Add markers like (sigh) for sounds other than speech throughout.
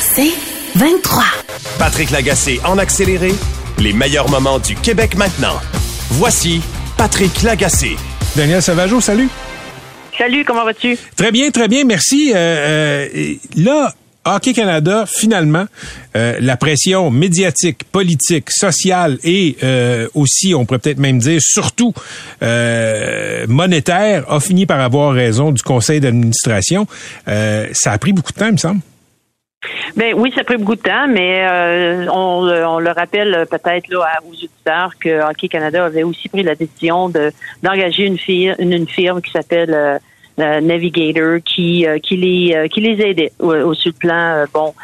C'est 23. Patrick Lagacé en accéléré, les meilleurs moments du Québec maintenant. Voici Patrick Lagacé. Daniel Savageau, salut. Salut, comment vas-tu? Très bien, très bien, merci. Euh, euh, là, Hockey Canada, finalement, euh, la pression médiatique, politique, sociale et aussi, on pourrait peut-être même dire, surtout monétaire, a fini par avoir raison du conseil d'administration. ça a pris beaucoup de temps, il me semble. Ben oui, ça a pris beaucoup de temps, mais euh, on, on, le rappelle peut-être là aux auditeurs que Hockey Canada avait aussi pris la décision de d'engager une firme, une, firme qui s'appelle euh, Navigator qui euh, qui les qui les aidait au, sur le plan bon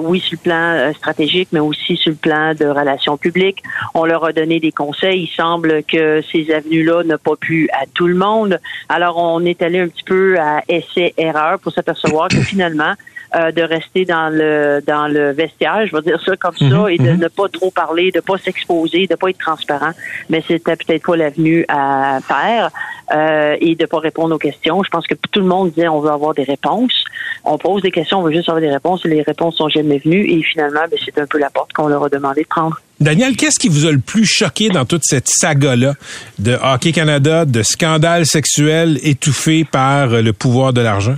oui sur le plan stratégique mais aussi sur le plan de relations publiques. On leur a donné des conseils. Il semble que ces avenues là n'ont pas pu à tout le monde. Alors on est allé un petit peu à essai erreur pour s'apercevoir que finalement euh, de rester dans le dans le vestiaire, je vais dire ça comme ça, mhm, et de mhm. ne pas trop parler, de pas s'exposer, de pas être transparent. Mais c'était peut-être pas l'avenue à faire euh, et de pas répondre aux questions. Je pense que tout le monde disait on veut avoir des réponses. On pose des questions, on veut juste avoir des réponses. Et les réponses sont jamais venues et finalement, ben, c'est un peu la porte qu'on leur a demandé de prendre. Daniel, qu'est-ce qui vous a le plus choqué dans toute cette saga-là de Hockey Canada, de scandales sexuels étouffés par le pouvoir de l'argent?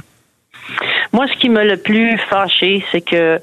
Moi, ce qui m'a le plus fâché, c'est que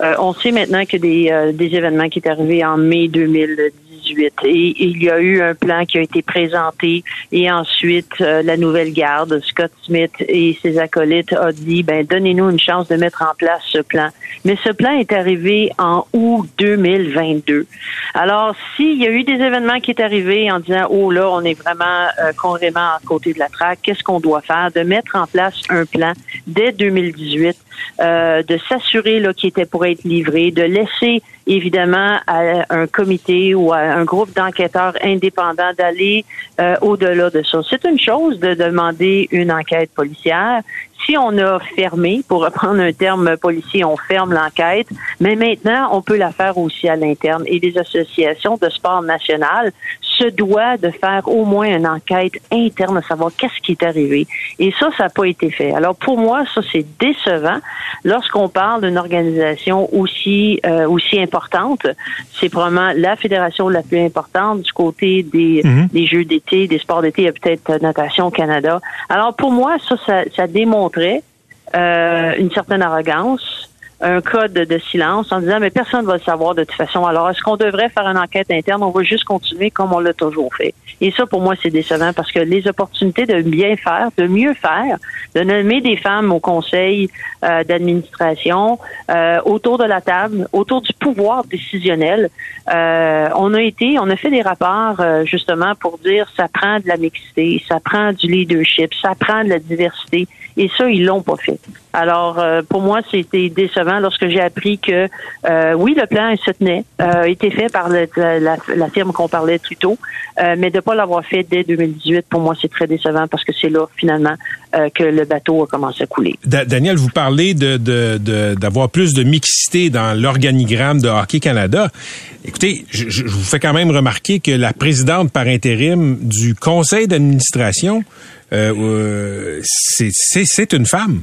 euh, on sait maintenant que des, euh, des événements qui est arrivé en mai 2010 et il y a eu un plan qui a été présenté et ensuite euh, la nouvelle garde, Scott Smith et ses acolytes a dit ben donnez-nous une chance de mettre en place ce plan. Mais ce plan est arrivé en août 2022. Alors s'il y a eu des événements qui est arrivé en disant oh là on est vraiment euh, carrément à côté de la traque, qu'est-ce qu'on doit faire? De mettre en place un plan dès 2018, euh, de s'assurer là qu'il était pour être livré, de laisser évidemment à un comité ou à un groupe d'enquêteurs indépendants d'aller euh, au-delà de ça. C'est une chose de demander une enquête policière. Si on a fermé, pour reprendre un terme policier, on ferme l'enquête, mais maintenant, on peut la faire aussi à l'interne. Et les associations de sport national se doit de faire au moins une enquête interne à savoir qu'est-ce qui est arrivé. Et ça, ça n'a pas été fait. Alors pour moi, ça c'est décevant lorsqu'on parle d'une organisation aussi euh, aussi importante. C'est probablement la fédération la plus importante du côté des, mhm. des jeux d'été, des sports d'été. Il y a peut-être Natation Canada. Alors pour moi, ça, ça, ça démontrait euh, une certaine arrogance un code de silence en disant mais personne ne va le savoir de toute façon. Alors est-ce qu'on devrait faire une enquête interne? On va juste continuer comme on l'a toujours fait. Et ça pour moi c'est décevant parce que les opportunités de bien faire, de mieux faire, de nommer des femmes au conseil euh, d'administration euh, autour de la table, autour du pouvoir décisionnel. Euh, on a été, on a fait des rapports justement pour dire ça prend de la mixité, ça prend du leadership, ça prend de la diversité. Et ça, ils l'ont pas fait. Alors, euh, pour moi, c'était décevant lorsque j'ai appris que, euh, oui, le plan se tenait, euh, été fait par la, la, firme qu'on parlait plus tôt, mais de ne pas l'avoir fait dès 2018, pour moi, c'est très décevant parce que c'est là, finalement, que le bateau a commencé à couler. Daniel, vous parlez de, d'avoir plus de mixité dans l'organigramme de Hockey Canada. Écoutez, je, je, vous fais quand même remarquer que la présidente par intérim du conseil d'administration, c'est une femme.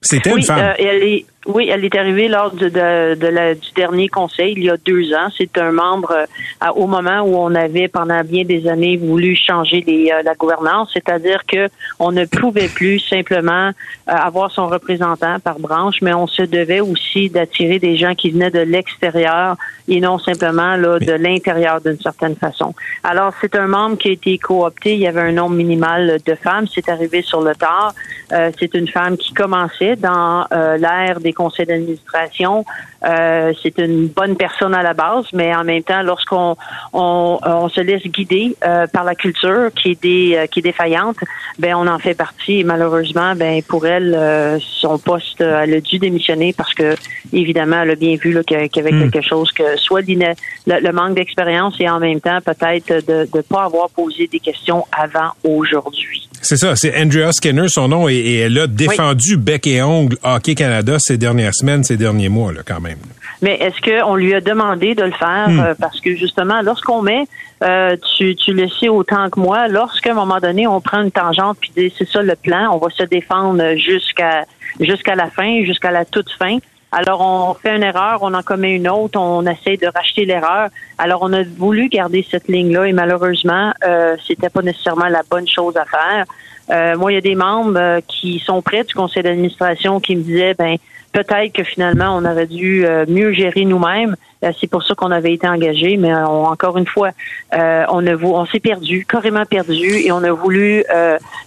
C'était une femme. Euh, elle est, oui, elle est arrivée lors de, de, la, du dernier conseil, il y a deux ans. C'est un membre euh, au moment où on avait, pendant bien des années, voulu changer les, euh, la gouvernance, c'est-à-dire que on ne pouvait plus simplement avoir son représentant par branche, mais on se devait aussi d'attirer des gens qui venaient de l'extérieur et non simplement là, de l'intérieur d'une certaine façon. Alors, c'est un membre qui a été coopté. Il y avait un nombre minimal de femmes. C'est arrivé sur le tard. c'est une femme qui commençait dans l'ère des conseil d'administration. Euh, c'est une bonne personne à la base, mais en même temps, lorsqu'on on, on se laisse guider euh, par la culture qui est des, euh, qui est défaillante, ben on en fait partie. Et malheureusement, ben pour elle, euh, son poste, elle a dû démissionner parce que évidemment, elle a bien vu qu'il y avait hmm. quelque chose que soit le, le manque d'expérience et en même temps peut-être de ne pas avoir posé des questions avant aujourd'hui. C'est ça, c'est Andrea Skinner, son nom, et, elle a défendu bec et ongle Hockey Canada ces dernières semaines, ces derniers mois, là, quand même. Mais est-ce qu'on lui a demandé de le faire? Hmm. Euh, parce que justement, lorsqu'on met, euh, tu, tu le sais autant que moi, lorsqu'à un moment donné, on prend une tangente, puis c'est ça le plan, on va se défendre jusqu'à jusqu'à la fin, jusqu'à la toute fin. Alors, on fait une erreur, on en commet une autre, on essaie de racheter l'erreur. Alors, on a voulu garder cette ligne-là et malheureusement, euh, c'était pas nécessairement la bonne chose à faire. Euh, moi, il y a des membres euh, qui sont près du conseil d'administration qui me disaient, ben, peut-être que finalement, on aurait dû euh, mieux gérer nous-mêmes. Euh, c'est pour ça qu'on avait été engagé, mais encore une fois, on, s'est perdu, carrément perdu, et on a voulu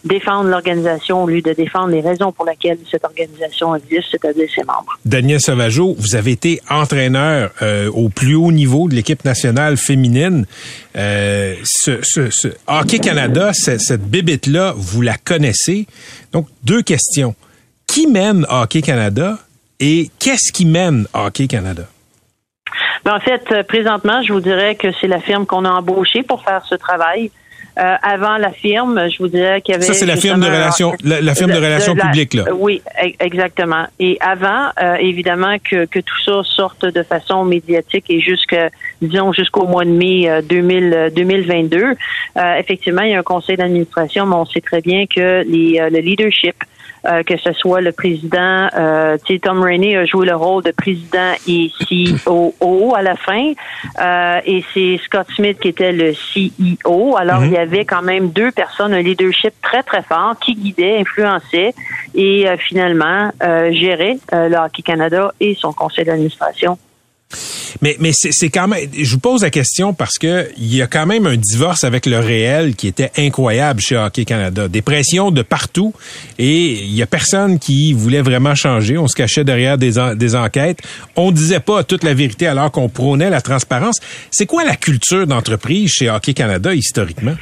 défendre l'organisation au lieu de défendre les raisons pour lesquelles cette organisation existe, c'est-à-dire ses membres. Daniel Sauvageau, vous avez été entraîneur au plus haut niveau de l'équipe nationale féminine. Hockey Canada, cette, cette bébite-là, vous la connaissez. Donc, deux questions. Qui mène Hockey Canada? Et qu'est-ce qui mène Hockey Canada? Ben, en fait, euh, présentement, je vous dirais que c'est la firme qu'on a embauchée pour faire ce travail. Euh, avant la firme, je vous dirais qu'il y avait. Ça, c'est la firme de relations, la, firme de, relations publiques, là. Oui, e, exactement. Et avant, euh, évidemment, que, que tout ça sorte de façon médiatique et jusqu'à, disons, jusqu'au mois de mai 2000, 2022, effectivement, il y a un conseil d'administration, mais on sait très bien que les, le leadership euh, que ce soit le président, euh, Tom Rainey a joué le rôle de président et CEO à la fin, euh, et c'est Scott Smith qui était le CEO. Alors mhm. il y avait quand même deux personnes, un leadership très très fort qui guidait, influençait et euh, finalement gérait le Hockey Canada et son conseil d'administration. Mais, mais c'est quand même, je vous pose la question parce que il y a quand même un divorce avec le réel qui était incroyable chez Hockey Canada. Des pressions de partout et il y a personne qui voulait vraiment changer. On se cachait derrière des, des enquêtes. On disait pas toute la vérité alors qu'on prônait la transparence. C'est quoi la culture d'entreprise chez Hockey Canada historiquement?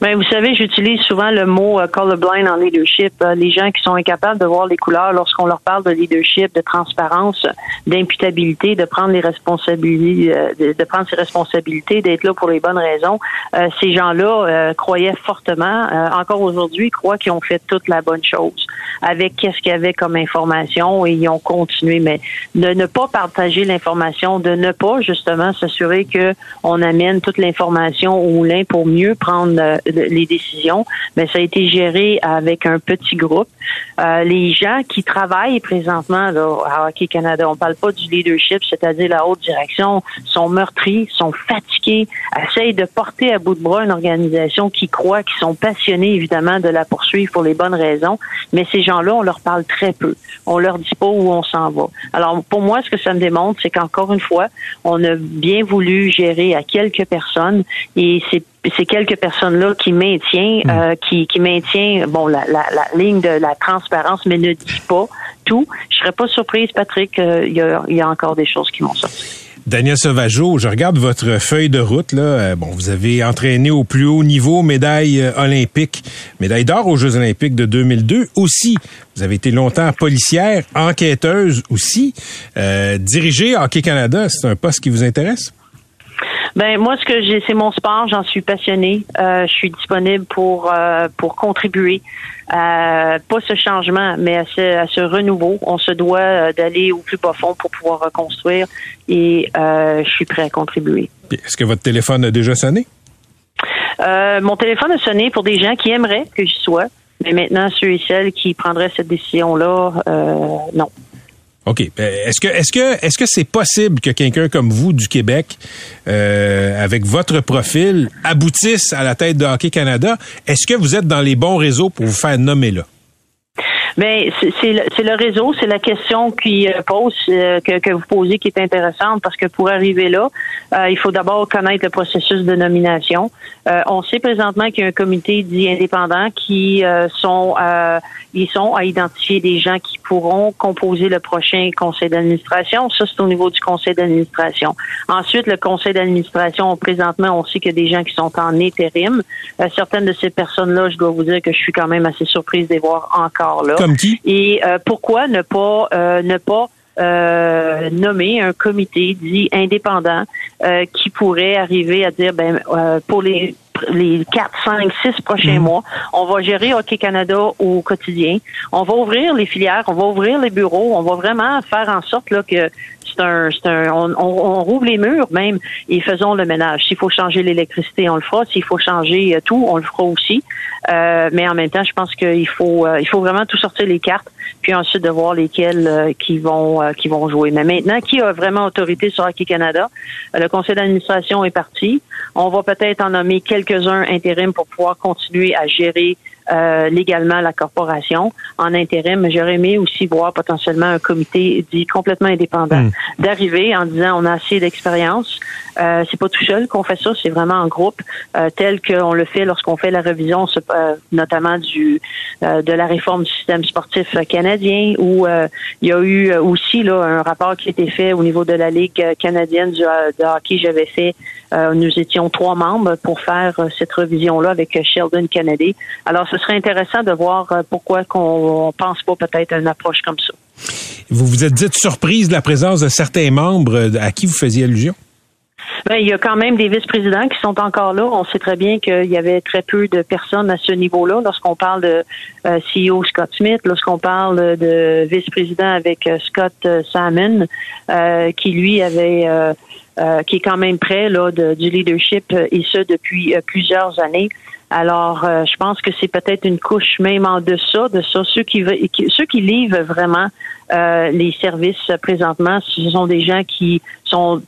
Ben, vous savez, j'utilise souvent le mot euh, colorblind en leadership. Euh, les gens qui sont incapables de voir les couleurs lorsqu'on leur parle de leadership, de transparence, d'imputabilité, de prendre les responsabilités, euh, de, prendre ses responsabilités, d'être là pour les bonnes raisons. ces gens-là croyaient fortement, encore aujourd'hui, croient qu'ils ont fait toute la bonne chose avec qu'est-ce qu'il y avait comme information et ils ont continué. Mais de ne pas partager l'information, de ne pas justement s'assurer que on amène toute l'information au moulin pour mieux prendre les décisions, mais ça a été géré avec un petit groupe. Euh, les gens qui travaillent présentement là, à Hockey Canada, on parle pas du leadership, c'est-à-dire la haute direction, sont meurtris, sont fatigués, essayent de porter à bout de bras une organisation qui croit, qui sont passionnés évidemment de la poursuivre pour les bonnes raisons, mais ces gens-là, on leur parle très peu. On leur dit pas où on s'en va. Alors pour moi, ce que ça me démontre, c'est qu'encore une fois, on a bien voulu gérer à quelques personnes et c'est ces quelques personnes-là qui maintient, hmm. euh, qui, qui maintient, bon, la, la, la, ligne de la transparence, mais ne dit pas tout. Je serais pas surprise, Patrick, euh, il y, a, y, a, encore des choses qui vont sortir. Daniel Sauvageau, je regarde votre feuille de route. Là. Euh, bon, vous avez entraîné au plus haut niveau, médaille olympique, médaille d'or aux Jeux olympiques de 2002 aussi. Vous avez été longtemps policière, enquêteuse aussi. Euh, diriger Hockey Canada, c'est un poste qui vous intéresse? Ben moi, ce que j'ai, c'est mon sport. J'en suis passionnée. Euh, je suis disponible pour euh, pour contribuer, à, pas ce changement, mais à ce, à ce renouveau. On se doit euh, d'aller au plus profond pour pouvoir reconstruire, et je suis prêt à contribuer. Est-ce que votre téléphone a déjà sonné? Mon téléphone a sonné pour des gens qui aimeraient que j'y sois, mais maintenant ceux et celles qui prendraient cette décision-là, non. OK. Euh, est-ce que est-ce que est-ce que c'est possible que quelqu'un comme vous du Québec, euh, avec votre profil, aboutisse à la tête de Hockey Canada? Est-ce que vous êtes dans les bons réseaux pour vous faire nommer là? Ben, c'est le, réseau, c'est la question qui euh, pose que, que, vous posez qui est intéressante parce que pour arriver là, Euh, il faut d'abord connaître le processus de nomination. Euh, on sait présentement qu'il y a un comité dit indépendant qui euh, sont ils sont à identifier des gens qui pourront composer le prochain conseil d'administration. Ça, c'est au niveau du conseil d'administration. Ensuite, le conseil d'administration, présentement, on sait qu'il y a des gens qui sont en intérim. certaines de ces personnes-là, je dois vous dire que je suis quand même assez surprise de les voir encore là. Comme qui? Et pourquoi ne pas ne pas euh, nommer un comité dit indépendant euh, qui pourrait arriver à dire ben euh, pour les les 4, 5, 6 prochains mhm. mois, on va gérer Hockey Canada au quotidien. On va ouvrir les filières, on va ouvrir les bureaux, on va vraiment faire en sorte là, que c'est un, un on, on, rouvre les murs même et faisons le ménage. S'il faut changer l'électricité, on le fera. S'il faut changer tout, on le fera aussi. Euh, mais en même temps, je pense qu'il faut, il faut vraiment tout sortir les cartes puis ensuite de voir lesquels euh, qui vont euh, qui vont jouer. Mais maintenant, qui a vraiment autorité sur Hockey Canada Le conseil d'administration est parti. On va peut-être en nommer quelques-uns intérim pour pouvoir continuer à gérer euh, légalement la corporation en intérim. J'aurais aimé aussi voir potentiellement un comité dit complètement indépendant hmm. d'arriver en disant on a assez d'expérience. Euh, c'est pas tout seul qu'on fait ça, c'est vraiment en groupe, euh, tel qu'on le fait lorsqu'on fait la révision, euh, notamment du de la réforme du système sportif canadien, où il y a eu aussi là un rapport qui a été fait au niveau de la Ligue canadienne du, de hockey. J'avais fait, nous étions trois membres pour faire cette révision-là avec Sheldon Kennedy. Alors ce serait intéressant de voir euh, pourquoi qu'on pense pas peut-être à une approche comme ça. Vous vous êtes dit surprise de la présence de certains membres euh, à qui vous faisiez allusion? Ben, il y a quand même des vice-présidents qui sont encore là. On sait très bien qu'il y avait très peu de personnes à ce niveau-là. Lorsqu'on parle de euh, CEO Scott Smith, lorsqu'on parle de vice-président avec Scott Salmon, qui lui avait qui est quand même près là, du leadership et ce depuis plusieurs années. Alors, euh, je pense que c'est peut-être une couche même en deçà de ça. Ceux qui, ceux qui livrent vraiment euh, les services présentement, ce sont des gens qui sont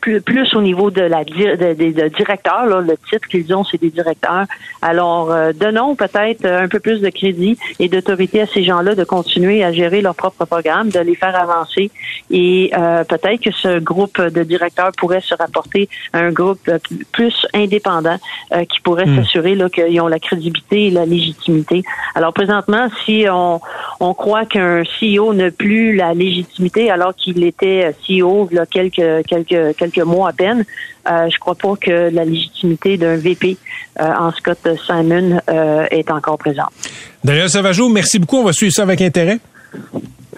plus, plus, au niveau de la de, directeur, là, le titre qu'ils ont, c'est des directeurs. Alors, euh, donnons peut-être un peu plus de crédit et d'autorité à ces gens-là de continuer à gérer leur propre programme, de les faire avancer. Et euh, peut-être que ce groupe de directeurs pourrait se rapporter à un groupe plus indépendant euh, qui pourrait hmm. s'assurer qu'ils ont la crédibilité et la légitimité. Alors, présentement, si on, on croit qu'un CEO n'a plus la légitimité alors qu'il était CEO il y a quelques quelques, quelques, mois à peine. Euh, je crois pas que la légitimité d'un VP euh, en Scott Simon euh, est encore présente. Daniel Sauvageau, merci beaucoup. On va suivre ça avec intérêt.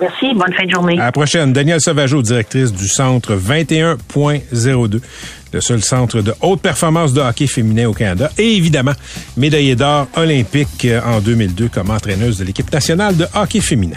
Merci. Bonne fin de journée. À la prochaine. Daniel Sauvageau, directrice du centre 21.02, le seul centre de haute performance de hockey féminin au Canada. Et évidemment, médaillée d'or olympique en 2002 comme entraîneuse de l'équipe nationale de hockey féminin.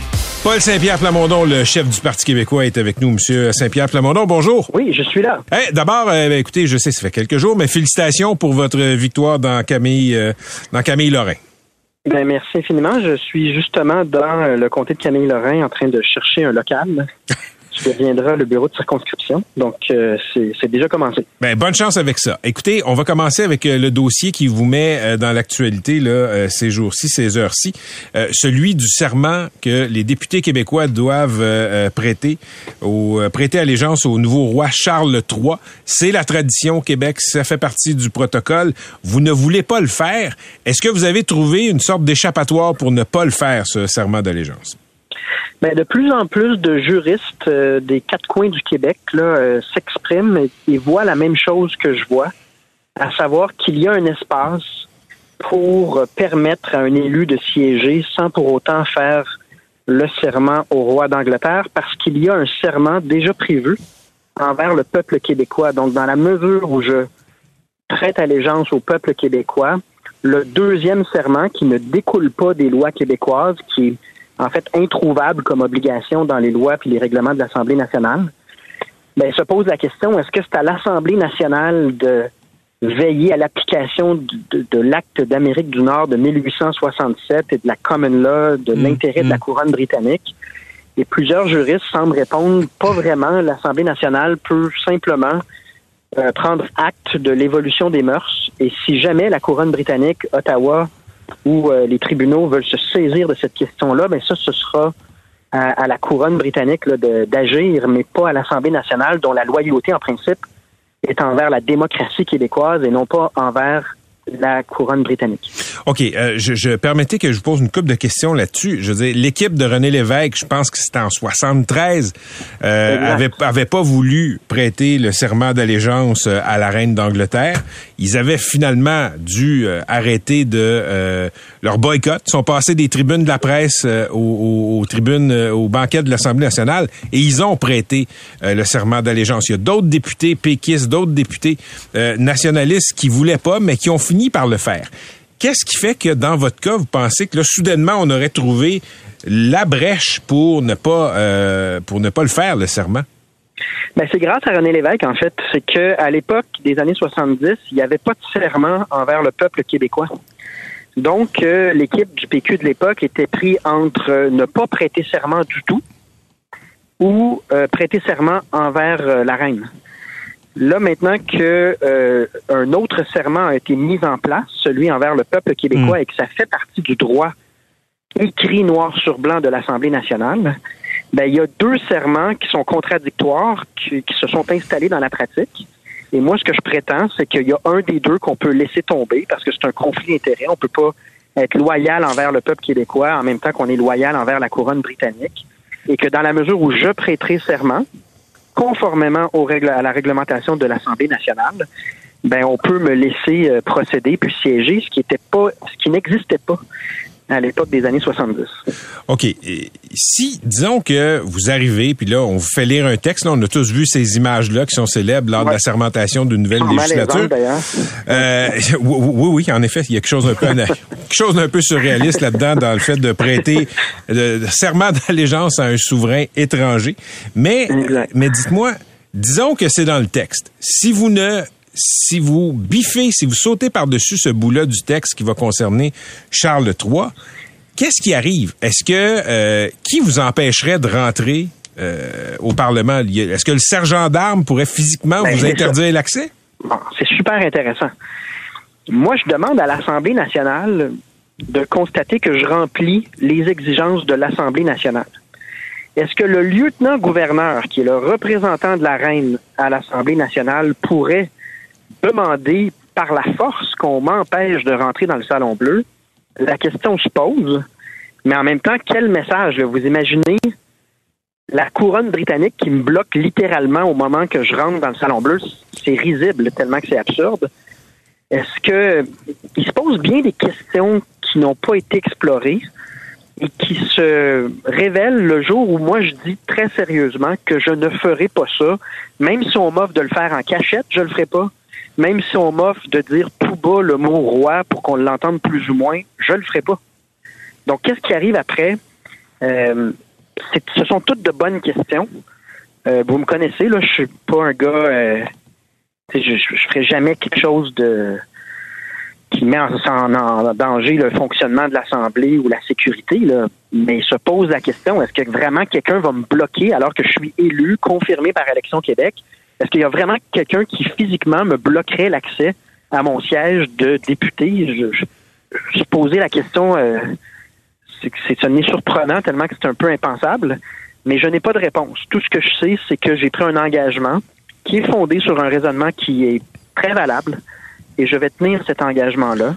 Paul Saint-Pierre Plamondon, le chef du Parti québécois, est avec nous. Monsieur Saint-Pierre Plamondon, bonjour. Oui, je suis là. D'abord, euh, ben, écoutez, je sais, ça fait quelques jours, mais félicitations pour votre victoire dans Camille, euh, dans Camille Lorrain. Ben, merci infiniment. Je suis justement dans le comté de Camille-Lorrain en train de chercher un local. (laughs) tu deviendras le bureau de circonscription. Donc, euh, c'est déjà commencé. Ben, bonne chance avec ça. Écoutez, on va commencer avec euh, le dossier qui vous met euh, dans l'actualité là, ces jours-ci, ces heures-ci, celui du serment que les députés québécois doivent prêter, au, prêter allégeance au nouveau roi Charles III. C'est la tradition au Québec, ça fait partie du protocole. Vous ne voulez pas le faire. Est-ce que vous avez trouvé une sorte d'échappatoire pour ne pas le faire, ce serment d'allégeance? Ben, de plus en plus de juristes euh, des quatre coins du Québec euh, s'expriment et, et voient la même chose que je vois, à savoir qu'il y a un espace pour permettre à un élu de siéger sans pour autant faire le serment au roi d'Angleterre, parce qu'il y a un serment déjà prévu envers le peuple québécois. Donc, dans la mesure où je prête allégeance au peuple québécois, le deuxième serment qui ne découle pas des lois québécoises, qui est en fait introuvable comme obligation dans les lois puis les règlements de l'Assemblée nationale, ben, se pose la question, est-ce que c'est à l'Assemblée nationale de veiller à l'application de, de l'acte d'Amérique du Nord de 1867 et de la common law, de Mm, l'intérêt de la mm. couronne britannique? Et plusieurs juristes semblent répondre pas vraiment. L'Assemblée nationale peut simplement euh, prendre acte de l'évolution des mœurs. Et si jamais la couronne britannique, Ottawa ou euh, les tribunaux veulent se saisir de cette question-là, ben ça, ce sera à, à la couronne britannique d'agir, mais pas à l'Assemblée nationale, dont la loyauté, en principe, est envers la démocratie québécoise et non pas envers la couronne britannique. OK, euh, je, je permettais que je vous pose une couple de questions là-dessus. Je veux dire, l'équipe de René Lévesque, je pense que c'était en 73, euh, Exact. avait, avait pas voulu prêter le serment d'allégeance euh, à la reine d'Angleterre. Ils avaient finalement dû euh, arrêter de euh, leur boycott. Ils sont passés des tribunes de la presse euh, aux, aux- aux tribunes, euh, au banquet de l'Assemblée nationale et ils ont prêté le serment d'allégeance. Il y a d'autres députés péquistes, d'autres députés nationalistes qui voulaient pas, mais qui ont fini par le faire. Qu'est-ce qui fait que dans votre cas, vous pensez que là, soudainement, on aurait trouvé la brèche pour ne pas pour ne pas le faire, le serment? Ben, c'est grâce à René Lévesque, en fait. C'est que à l'époque des années 70, il n'y avait pas de serment envers le peuple québécois. Donc, euh, l'équipe du PQ de l'époque était pris entre ne pas prêter serment du tout ou euh, prêter serment envers euh, la reine. Là, maintenant que un autre serment a été mis en place, celui envers le peuple québécois, et que ça fait partie du droit écrit noir sur blanc de l'Assemblée nationale, ben, il y a deux serments qui sont contradictoires, qui, qui se sont installés dans la pratique. Et moi, ce que je prétends, c'est qu'il y a un des deux qu'on peut laisser tomber parce que c'est un conflit d'intérêts. On peut pas être loyal envers le peuple québécois en même temps qu'on est loyal envers la couronne britannique. Et que dans la mesure où je prêterai serment, conformément aux règles, à la réglementation de l'Assemblée nationale, ben on peut me laisser euh, procéder puis siéger, ce qui était pas, ce qui n'existait pas à l'époque des années 70. OK. Et si, disons que vous arrivez, puis là, on vous fait lire un texte, là, on a tous vu ces images-là qui sont célèbres lors de la sermentation d'une nouvelle Sans législature. Euh, (laughs) oui, oui, en effet, il y a quelque chose d'un peu, (laughs) quelque chose d'un peu surréaliste là-dedans dans le fait de prêter le serment d'allégeance à un souverain étranger. Mais, Exact. mais dites-moi, disons que c'est dans le texte. Si vous ne, si vous biffez, si vous sautez par-dessus ce bout-là du texte qui va concerner Charles III, qu'est-ce qui arrive? Est-ce que, euh, qui vous empêcherait de rentrer euh, au Parlement? Est-ce que le sergent d'armes pourrait physiquement Ben, vous interdire l'accès? Bon, c'est super intéressant. Moi, je demande à l'Assemblée nationale de constater que je remplis les exigences de l'Assemblée nationale. Est-ce que le lieutenant-gouverneur, qui est le représentant de la reine à l'Assemblée nationale, pourrait demander par la force qu'on m'empêche de rentrer dans le Salon Bleu? La question se pose, mais en même temps, quel message? Vous imaginez la couronne britannique qui me bloque littéralement au moment que je rentre dans le Salon Bleu, c'est risible tellement que c'est absurde. Est-ce que il se pose bien des questions qui n'ont pas été explorées et qui se révèlent le jour où moi je dis très sérieusement que je ne ferai pas ça, même si on m'offre de le faire en cachette, je le ferai pas. Même si on m'offre de dire tout bas le mot roi pour qu'on l'entende plus ou moins, je le ferai pas. Donc qu'est-ce qui arrive après? Euh, ce sont toutes de bonnes questions. Euh, vous me connaissez, là, je suis pas un gars. euh, je, je ferai jamais quelque chose de qui met en danger le fonctionnement de l'Assemblée ou la sécurité. Là. Mais se pose la question est-ce que vraiment quelqu'un va me bloquer alors que je suis élu, confirmé par Élection Québec? Est-ce qu'il y a vraiment quelqu'un qui physiquement me bloquerait l'accès à mon siège de député Je, posais la question. euh, c'est ce n'est surprenant tellement que c'est un peu impensable, mais je n'ai pas de réponse. Tout ce que je sais, c'est que j'ai pris un engagement qui est fondé sur un raisonnement qui est très valable et je vais tenir cet engagement-là.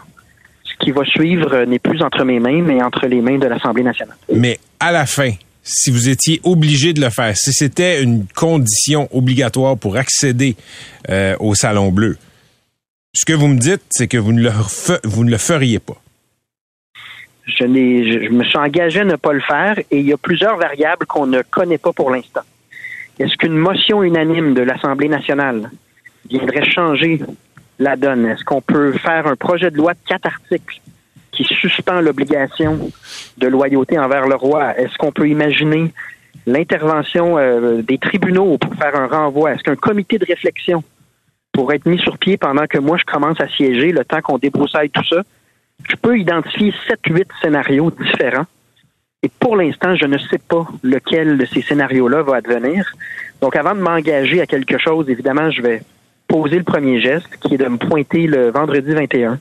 Ce qui va suivre n'est plus entre mes mains, mais entre les mains de l'Assemblée nationale. Mais à la fin, si vous étiez obligé de le faire, si c'était une condition obligatoire pour accéder euh, au Salon Bleu, ce que vous me dites, c'est que vous ne le, vous ne le feriez pas. Je, je, me suis engagé à ne pas le faire et il y a plusieurs variables qu'on ne connaît pas pour l'instant. Est-ce qu'une motion unanime de l'Assemblée nationale viendrait changer la donne? Est-ce qu'on peut faire un projet de loi de quatre articles qui suspend l'obligation de loyauté envers le roi? Est-ce qu'on peut imaginer l'intervention euh, des tribunaux pour faire un renvoi? Est-ce qu'un comité de réflexion pourrait être mis sur pied pendant que moi je commence à siéger, le temps qu'on débroussaille tout ça? Je peux identifier sept, huit scénarios différents. Et pour l'instant, je ne sais pas lequel de ces scénarios-là va advenir. Donc, avant de m'engager à quelque chose, évidemment, je vais poser le premier geste, qui est de me pointer le vendredi 21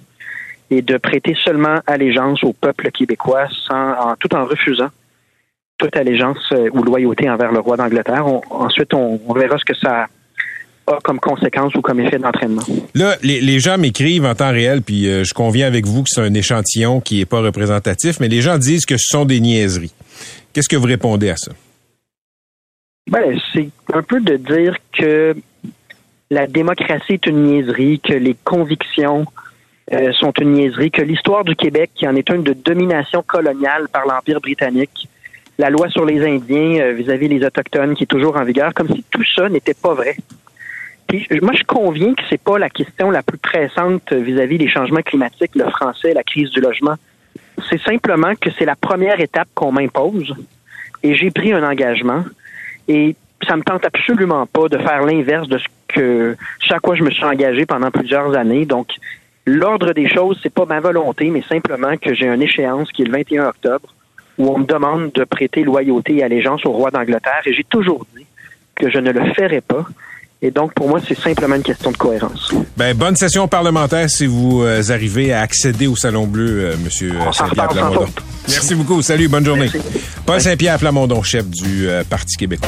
et de prêter seulement allégeance au peuple québécois sans, en, tout en refusant toute allégeance euh, ou loyauté envers le roi d'Angleterre. ensuite, on, verra ce que ça a comme conséquence ou comme effet d'entraînement. Là, les, gens m'écrivent en temps réel, puis euh, je conviens avec vous que c'est un échantillon qui n'est pas représentatif, mais les gens disent que ce sont des niaiseries. Qu'est-ce que vous répondez à ça? Ben, c'est un peu de dire que la démocratie est une niaiserie, que les convictions euh, sont une niaiserie, que l'histoire du Québec, qui en est une de domination coloniale par l'Empire britannique, la loi sur les Indiens euh, vis-à-vis des Autochtones qui est toujours en vigueur, comme si tout ça n'était pas vrai. Puis, moi, je conviens que c'est pas la question la plus pressante vis-à-vis des changements climatiques, le français, la crise du logement. C'est simplement que c'est la première étape qu'on m'impose et j'ai pris un engagement et ça me tente absolument pas de faire l'inverse de ce que chaque quoi je me suis engagé pendant plusieurs années. Donc, l'ordre des choses, c'est pas ma volonté, mais simplement que j'ai une échéance qui est le 21 octobre où on me demande de prêter loyauté et allégeance au roi d'Angleterre et j'ai toujours dit que je ne le ferai pas. Et donc, pour moi, c'est simplement une question de cohérence. Ben, bonne session parlementaire si vous euh, arrivez à accéder au Salon Bleu, euh, Monsieur euh, Saint-Pierre Plamondon. Merci beaucoup. Salut, bonne journée. Paul Saint-Pierre Plamondon, chef du Parti québécois.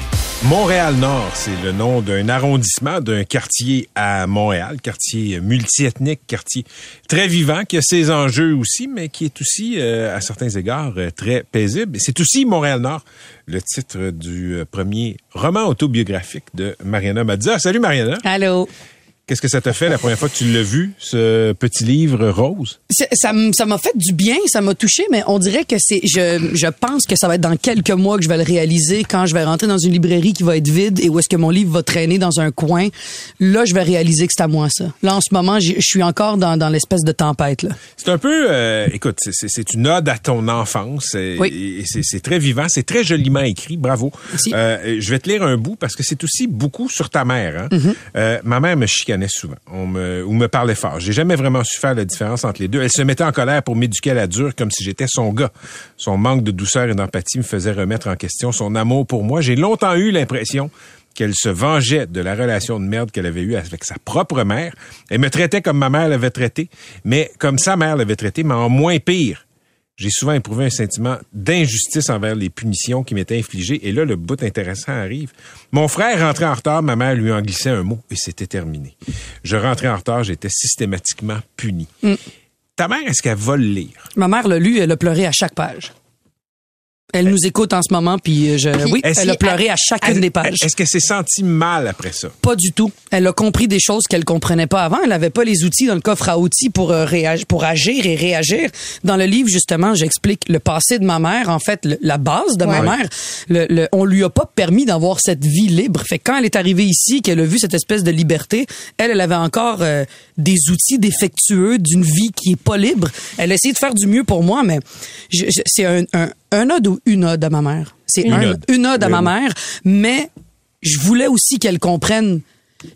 Montréal-Nord, c'est le nom d'un arrondissement, d'un quartier à Montréal, quartier multiethnique, quartier très vivant, qui a ses enjeux aussi, mais qui est aussi, euh, à certains égards, euh, très paisible. C'est aussi Montréal-Nord, le titre du euh, premier roman autobiographique de Mariana Mazza. Salut Mariana. Allô. Qu'est-ce que ça t'a fait la première fois que tu l'as vu, ce petit livre rose? Ça m'a fait du bien, ça m'a touché, mais on dirait que c'est. Je, je pense que ça va être dans quelques mois que je vais le réaliser quand je vais rentrer dans une librairie qui va être vide et où est-ce que mon livre va traîner dans un coin. Là, je vais réaliser que c'est à moi ça. Là, en ce moment, je suis encore dans, dans l'espèce de tempête. C'est un peu. Euh, écoute, c'est une ode à ton enfance. Oui. C'est très vivant, c'est très joliment écrit. Bravo. Euh, je vais te lire un bout parce que c'est aussi beaucoup sur ta mère. Hein? Mm-hmm. euh, ma mère me chicanait souvent. On me, ou me parlait fort. J'ai jamais vraiment su faire la différence entre les deux. Elle se mettait en colère pour m'éduquer à la dure comme si j'étais son gars. Son manque de douceur et d'empathie me faisait remettre en question son amour pour moi. J'ai longtemps eu l'impression qu'elle se vengeait de la relation de merde qu'elle avait eue avec sa propre mère. Elle me traitait comme ma mère l'avait traité, mais comme sa mère l'avait traité, mais en moins pire j'ai souvent éprouvé un sentiment d'injustice envers les punitions qui m'étaient infligées. Et là, le bout intéressant arrive. Mon frère rentrait en retard, ma mère lui en glissait un mot et c'était terminé. Je rentrais en retard, j'étais systématiquement puni. Mm. Ta mère, est-ce qu'elle va le lire? Ma mère l'a lu, elle a pleuré à chaque page. Elle nous écoute en ce moment, puis euh, je, oui, elle a pleuré à chacune des pages. Est-ce qu'elle s'est sentie mal après ça? Pas du tout. Elle a compris des choses qu'elle comprenait pas avant. Elle avait pas les outils dans le coffre à outils pour euh, réag- pour agir et réagir. Dans le livre justement, j'explique le passé de ma mère, en fait, le- la base de ma mère. Le, le- on lui a pas permis d'avoir cette vie libre. Fait que quand elle est arrivée ici, qu'elle a vu cette espèce de liberté, elle, elle avait encore euh, des outils défectueux d'une vie qui est pas libre. Elle a essayé de faire du mieux pour moi, mais c'est un, un, un ode ou une ode à ma mère? C'est Une un, ode. une ode à ma mère, mais je voulais aussi qu'elle comprenne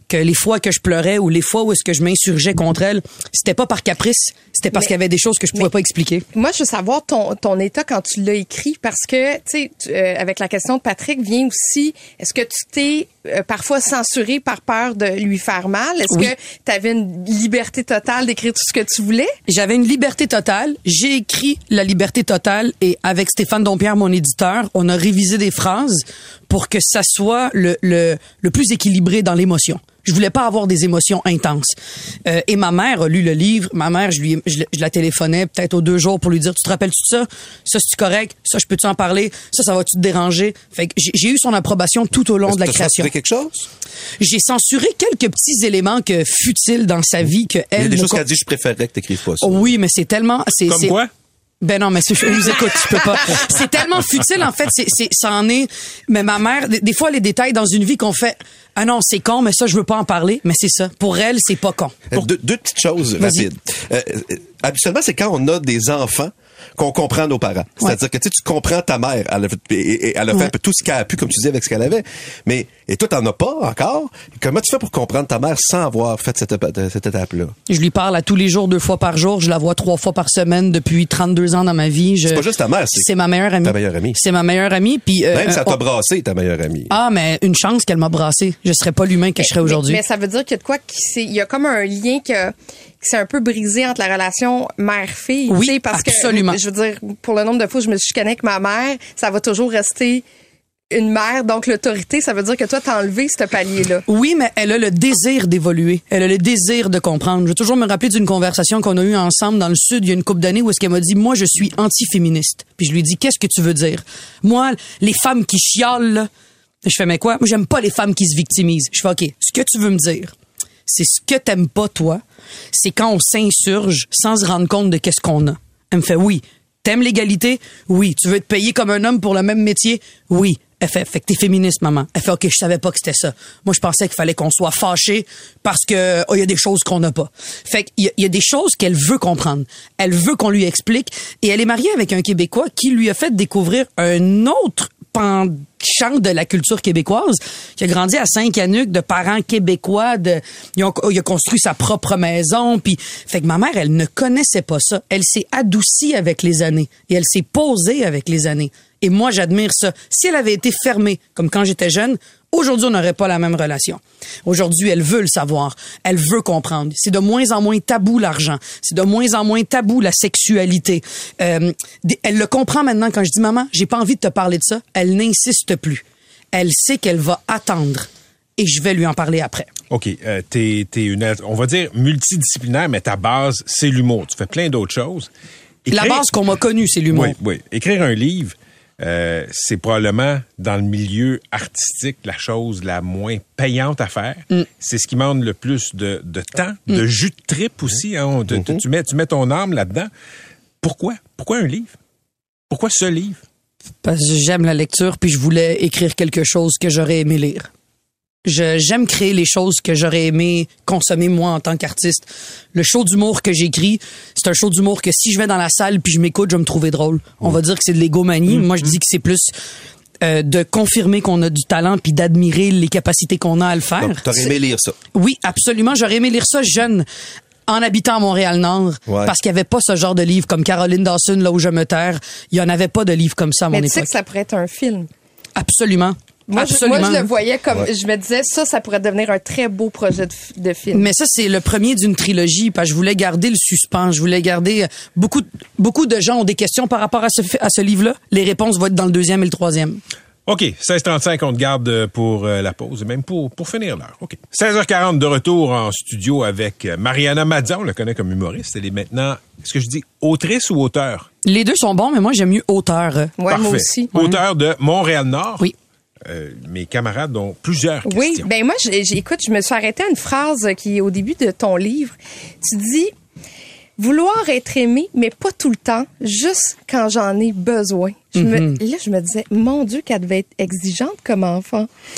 que les fois que je pleurais ou les fois où est-ce que je m'insurgeais contre elle, c'était pas par caprice, c'était parce qu'il y avait des choses que je pouvais mais- pas expliquer. Moi, je veux savoir ton, ton état quand tu l'as écrit parce que, tu sais, euh, avec la question de Patrick vient aussi, est-ce que tu t'es euh, parfois censuré par peur de lui faire mal? Est-ce Oui. que tu avais une liberté totale d'écrire tout ce que tu voulais? J'avais une liberté totale. J'ai écrit la liberté totale et avec Stéphane Dompierre, mon éditeur, on a révisé des phrases pour que ça soit le, le, le plus équilibré dans l'émotion. Je voulais pas avoir des émotions intenses. Euh, et ma mère a lu le livre. Ma mère, je lui, je, je la téléphonais peut-être aux deux jours pour lui dire, tu te rappelles tout ça? Ça, c'est correct? Ça, je peux-tu en parler? Ça, ça va-tu te déranger? Fait que j'ai eu son approbation tout au long de la création. censuré quelque chose? J'ai censuré quelques petits éléments que futiles dans sa vie que Il y a elle des choses qu'elle dit, je préférerais que t'écrives pas ça. Oh oui, mais c'est tellement, c'est, Comme quoi? Ben non, mais je nous écoute, tu peux pas. C'est tellement futile, en fait, c'est, c'est, ça en est. Mais ma mère, des, des fois, les détails dans une vie qu'on fait, ah non, c'est con, mais ça, je veux pas en parler. Mais c'est ça. Pour elle, c'est pas con. Euh, Deux, deux petites choses Vas-y. rapides. Euh, euh, habituellement, c'est quand on a des enfants qu'on comprend nos parents. C'est-à-dire que tu sais, tu comprends ta mère. Elle a fait, et- et- elle a fait Ouais. un peu tout ce qu'elle a pu, comme tu disais, avec ce qu'elle avait. Mais, et toi, t'en as pas encore? Comment tu fais pour comprendre ta mère sans avoir fait cette, étape-là? Je lui parle à tous les jours, deux fois par jour. Je la vois trois fois par semaine depuis 32 ans dans ma vie. Je- C'est pas juste ta mère, c'est C'est ma meilleure amie. ta meilleure amie. C'est ma meilleure amie. Puis, euh, Même ça on- t'a brassé, ta meilleure amie. Ah, mais une chance qu'elle m'a brassé. Je serais pas l'humain que je serais aujourd'hui. Mais, mais ça veut dire qu'il y a de quoi qui il y a comme un lien que, qui s'est un peu brisé entre la relation mère-fille. Oui, parce absolument. Que, je veux dire, pour le nombre de fois où je me suis chicanée avec ma mère, ça va toujours rester une mère. Donc, l'autorité, ça veut dire que toi, t'as enlevé ce palier-là. Oui, mais elle a le désir d'évoluer. Elle a le désir de comprendre. Je vais toujours me rappeler d'une conversation qu'on a eue ensemble dans le Sud il y a une couple d'années où est-ce qu'elle m'a dit, moi, je suis anti-féministe. Puis je lui ai dit, qu'est-ce que tu veux dire? Moi, les femmes qui chialent, là, je fais, mais quoi? Moi, j'aime pas les femmes qui se victimisent. Je fais, OK, ce que tu veux me dire, c'est ce que t'aimes pas, toi, c'est quand on s'insurge sans se rendre compte de qu'est-ce qu'on a. Elle me fait, oui. T'aimes l'égalité? Oui. Tu veux te payer comme un homme pour le même métier? Oui. Elle fait, fait que t'es féministe, maman. Elle fait, OK, je savais pas que c'était ça. Moi, je pensais qu'il fallait qu'on soit fâché parce que, oh, il y a des choses qu'on n'a pas. Fait qu'il y, y a des choses qu'elle veut comprendre. Elle veut qu'on lui explique. Et elle est mariée avec un Québécois qui lui a fait découvrir un autre de la culture québécoise, qui a grandi à Saint-Canuc de parents québécois, de, il a, il a construit sa propre maison, puis fait que ma mère, elle ne connaissait pas ça. Elle s'est adoucie avec les années et elle s'est posée avec les années. Et moi, j'admire ça. Si elle avait été fermée, comme quand j'étais jeune, aujourd'hui, on n'aurait pas la même relation. Aujourd'hui, elle veut le savoir. Elle veut comprendre. C'est de moins en moins tabou, l'argent. C'est de moins en moins tabou, la sexualité. Euh, elle le comprend maintenant quand je dis, maman, j'ai pas envie de te parler de ça. Elle n'insiste plus. Elle sait qu'elle va attendre. Et je vais lui en parler après. OK, euh, t'es, t'es une, on va dire multidisciplinaire, mais ta base, c'est l'humour. Tu fais plein d'autres choses. La base qu'on m'a connue, c'est l'humour. Oui, oui. Écrire un livre, euh, c'est probablement dans le milieu artistique la chose la moins payante à faire. Mm. C'est ce qui demande le plus de, de temps, de jus de trip aussi. Hein. Tu, tu mets, tu mets ton âme là-dedans. Pourquoi? Pourquoi un livre? Pourquoi ce livre? Parce que j'aime la lecture, puis je voulais écrire quelque chose que j'aurais aimé lire. Je- J'aime créer les choses que j'aurais aimé consommer moi en tant qu'artiste. Le show d'humour que j'écris, c'est un show d'humour que si je vais dans la salle puis je m'écoute, je vais me trouver drôle. On va dire que c'est de l'égomanie. Moi, je dis que c'est plus euh, de confirmer qu'on a du talent puis d'admirer les capacités qu'on a à le faire. Donc, t'aurais aimé lire ça. Oui, absolument. J'aurais aimé lire ça jeune. En habitant à Montréal-Nord, Ouais. parce qu'il n'y avait pas ce genre de livre comme Caroline Dawson, là où je me terre. Il n'y en avait pas de livre comme ça à mon Mais tu sais époque. que ça pourrait être un film. Absolument. Moi, je, Absolument. moi, je le voyais comme, je me disais, ça, ça pourrait devenir un très beau projet de, film. Mais ça, c'est le premier d'une trilogie, parce que je voulais garder le suspense. Je voulais garder... euh, Beaucoup, de- beaucoup de gens ont des questions par rapport à ce, à ce livre-là. Les réponses vont être dans le deuxième et le troisième. OK, 16h35, on te garde euh, pour euh, la pause, et même pour, pour finir l'heure. OK. 16h40 de retour en studio avec Mariana Mazza, on la connaît comme humoriste. Elle est maintenant, est-ce que je dis autrice ou auteur? Les deux sont bons, mais moi, j'aime mieux auteur. Ouais, moi Parfait. aussi. Auteur de Montréal-Nord. Oui. Euh, mes camarades ont plusieurs Oui, questions. ben moi, j'ai- j'ai- écoute, je me suis arrêtée à une phrase qui est au début de ton livre. Tu dis vouloir être aimé, mais pas tout le temps, juste quand j'en ai besoin. Je me, Mm-hmm. là, je me disais, mon Dieu, qu'elle devait être exigeante comme enfant. (laughs)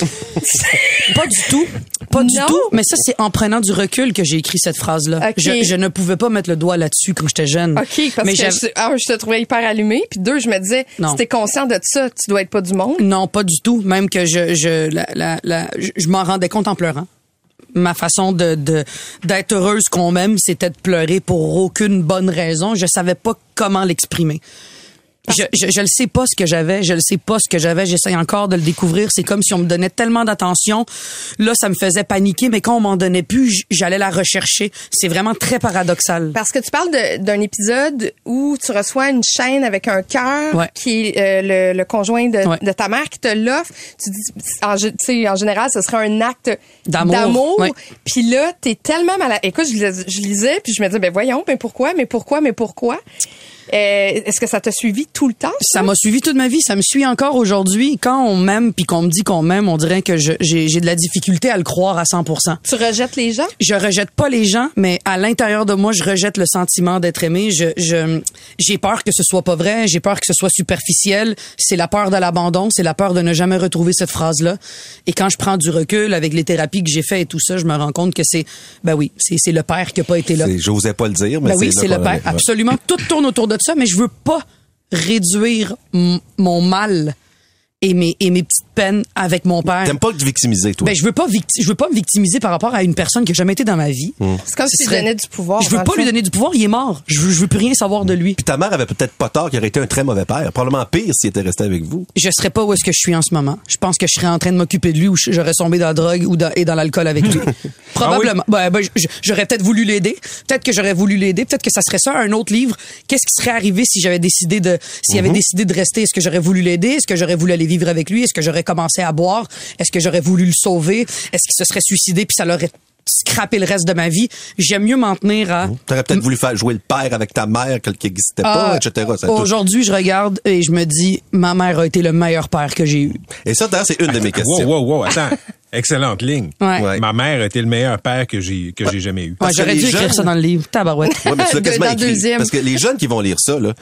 Pas du tout. Pas du tout. Mais ça, c'est en prenant du recul que j'ai écrit cette phrase-là. Je, je ne pouvais pas mettre le doigt là-dessus quand j'étais jeune. OK, parce mais que je, un, je te trouvais hyper allumée, puis deux, je me disais, Non. si t'es conscient de ça, tu dois être pas du monde. Non, pas du tout. Même que je, je, la, la, la- je, je m'en rendais compte en pleurant. Ma façon de d'être heureuse qu'on m'aime, c'était de pleurer pour aucune bonne raison. Je savais pas comment l'exprimer. Je, je, je le sais pas ce que j'avais, je le sais pas ce que j'avais, j'essaye encore de le découvrir. C'est comme si on me donnait tellement d'attention. Là, ça me faisait paniquer, mais quand on m'en donnait plus, j'allais la rechercher. C'est vraiment très paradoxal. Parce que tu parles d'un épisode où tu reçois une chaîne avec un cœur Ouais. qui est euh, le, le conjoint de, Ouais. de ta mère qui te l'offre. Tu dis, en, en général, ce serait un acte D'amour. Puis là, t'es tellement malade. Écoute, je, je lisais, puis je me disais, ben voyons, mais pourquoi, mais pourquoi, mais pourquoi? Euh, Est-ce que ça t'a suivi tout le temps? Ça m'a suivi toute ma vie, ça me suit encore aujourd'hui. Quand on m'aime puis qu'on me dit qu'on m'aime, on dirait que j'ai de la difficulté à le croire à 100%. Tu rejettes les gens? Je rejette pas les gens, mais à l'intérieur de moi, je rejette le sentiment d'être aimé. Je je- j'ai peur que ce soit pas vrai, j'ai peur que ce soit superficiel. C'est la peur de l'abandon, c'est la peur de ne jamais retrouver cette phrase-là. Et quand je prends du recul avec les thérapies que j'ai fait et tout ça, je me rends compte que c'est ben oui, c'est c'est le père qui a pas été là. J'osais pas le dire, mais Ben oui, c'est le père. Absolument. Tout tourne autour de ça, mais je veux pas réduire mon mal et mes, et mes petites avec mon père. T'aimes pas te victimiser, toi? Ben, je veux pas victi- je veux pas me victimiser par rapport à une personne qui a jamais été dans ma vie. C'est comme si tu serait- donnais du pouvoir. Je veux dans pas lui donner du pouvoir, il est mort. Je veux, je veux plus rien savoir de lui. Puis ta mère avait peut-être pas tort qu'il aurait été un très mauvais père. Probablement pire s'il était resté avec vous. Je serais pas où est-ce que je suis en ce moment. Je pense que je serais en train de m'occuper de lui ou j'aurais tombé dans la drogue ou dans, et dans l'alcool avec lui. (laughs) Probablement. Ben, ben, j- j'aurais peut-être voulu l'aider. Peut-être que j'aurais voulu l'aider. Peut-être que ça serait ça un autre livre. Qu'est-ce qui serait arrivé si j'avais décidé de, s'il avait décidé de rester? Est-ce que j'aurais voulu l'aider? Est-ce que j'aurais voulu aller vivre avec lui? Est-ce que j'aurais commencé à boire? Est-ce que j'aurais voulu le sauver? Est-ce qu'il se serait suicidé puis ça l'aurait scrappé le reste de ma vie? J'aime mieux m'en tenir à, T'aurais peut-être voulu faire jouer le père avec ta mère, quelqu'un qui n'existait pas, Ah, etc. Aujourd'hui, je regarde et je me dis, ma mère a été le meilleur père que j'ai eu. Et ça, d'ailleurs, c'est une de mes Wow, questions. wow, wow, attends. (laughs) Excellente ligne. Ouais. Ouais. Ma mère a été le meilleur père que j'ai que j'ai jamais eu. Ouais, Parce que J'aurais les dû écrire jeunes- ça dans le livre. Tabarouette. Ouais, mais tu l'as (laughs) De- quasiment dans écrit. deuxième. Parce que les jeunes qui vont lire ça, là,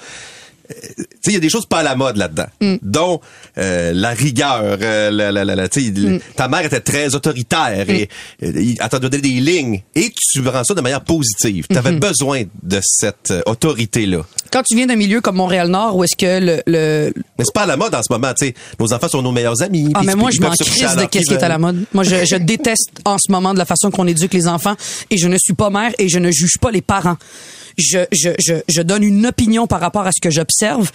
il y a des choses pas à la mode là-dedans, Mm. dont euh, la rigueur, euh, la, la, la, Mm. ta mère était très autoritaire et euh, il- elle t'a donné des lignes et tu rends ça de manière positive. Tu avais Mm-hmm. besoin de cette euh, autorité-là. Quand tu viens d'un milieu comme Montréal-Nord, où est-ce que le, le, Mais c'est pas à la mode en ce moment, sais. Nos enfants sont nos meilleurs amis. Ah, mais moi, je m'en crise de qu'est-ce qui est à la mode. Moi, je, je déteste en ce moment de la façon qu'on éduque les enfants et je ne suis pas mère et je ne juge pas les parents. Je, je, je, je donne une opinion par rapport à ce que j'observe.